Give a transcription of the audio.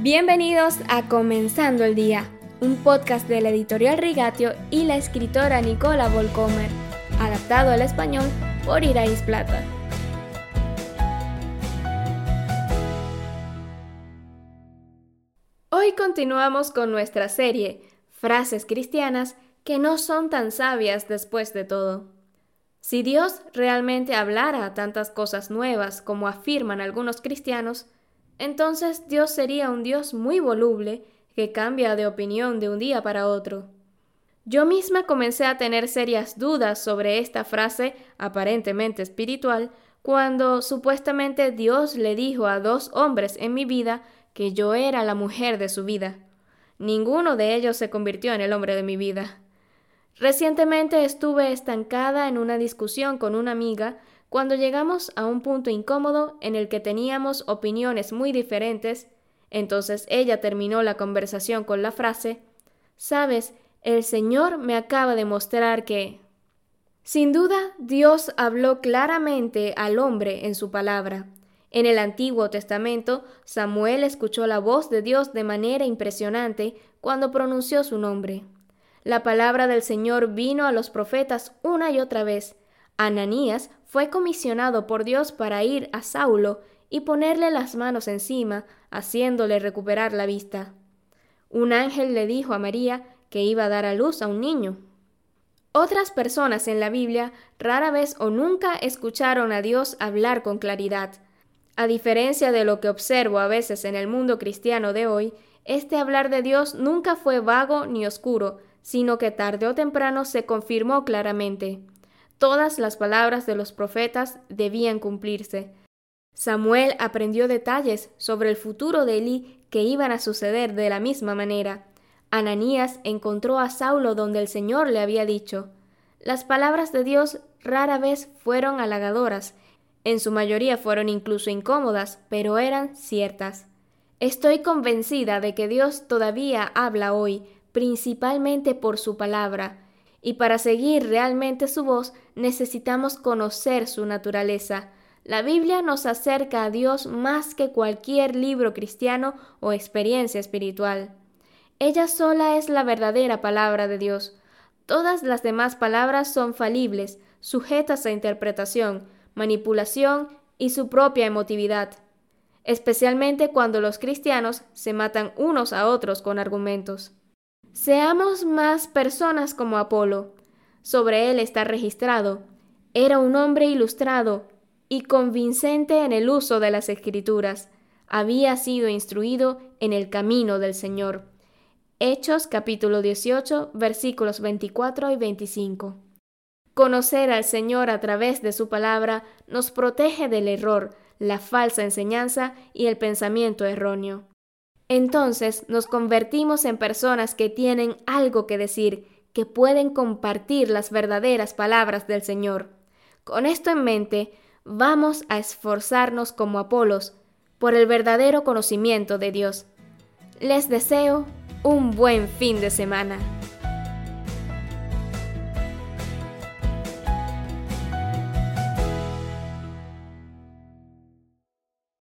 Bienvenidos a Comenzando el Día, un podcast de la editorial Rigatio y la escritora Nicola Volcomer, adaptado al español por Irais Plata. Hoy continuamos con nuestra serie Frases cristianas que no son tan sabias después de todo. Si Dios realmente hablara tantas cosas nuevas como afirman algunos cristianos, entonces Dios sería un Dios muy voluble que cambia de opinión de un día para otro. Yo misma comencé a tener serias dudas sobre esta frase aparentemente espiritual cuando supuestamente Dios le dijo a dos hombres en mi vida que yo era la mujer de su vida. Ninguno de ellos se convirtió en el hombre de mi vida. Recientemente estuve estancada en una discusión con una amiga cuando llegamos a un punto incómodo en el que teníamos opiniones muy diferentes, entonces ella terminó la conversación con la frase Sabes, el Señor me acaba de mostrar que... Sin duda, Dios habló claramente al hombre en su palabra. En el Antiguo Testamento, Samuel escuchó la voz de Dios de manera impresionante cuando pronunció su nombre. La palabra del Señor vino a los profetas una y otra vez, Ananías fue comisionado por Dios para ir a Saulo y ponerle las manos encima, haciéndole recuperar la vista. Un ángel le dijo a María que iba a dar a luz a un niño. Otras personas en la Biblia rara vez o nunca escucharon a Dios hablar con claridad. A diferencia de lo que observo a veces en el mundo cristiano de hoy, este hablar de Dios nunca fue vago ni oscuro, sino que tarde o temprano se confirmó claramente. Todas las palabras de los profetas debían cumplirse. Samuel aprendió detalles sobre el futuro de Elí que iban a suceder de la misma manera. Ananías encontró a Saulo donde el Señor le había dicho. Las palabras de Dios rara vez fueron halagadoras, en su mayoría fueron incluso incómodas, pero eran ciertas. Estoy convencida de que Dios todavía habla hoy, principalmente por su palabra, y para seguir realmente su voz necesitamos conocer su naturaleza. La Biblia nos acerca a Dios más que cualquier libro cristiano o experiencia espiritual. Ella sola es la verdadera palabra de Dios. Todas las demás palabras son falibles, sujetas a interpretación, manipulación y su propia emotividad, especialmente cuando los cristianos se matan unos a otros con argumentos. Seamos más personas como Apolo. Sobre él está registrado. Era un hombre ilustrado y convincente en el uso de las escrituras. Había sido instruido en el camino del Señor. Hechos capítulo 18 versículos 24 y 25. Conocer al Señor a través de su palabra nos protege del error, la falsa enseñanza y el pensamiento erróneo. Entonces nos convertimos en personas que tienen algo que decir, que pueden compartir las verdaderas palabras del Señor. Con esto en mente, vamos a esforzarnos como Apolos por el verdadero conocimiento de Dios. Les deseo un buen fin de semana.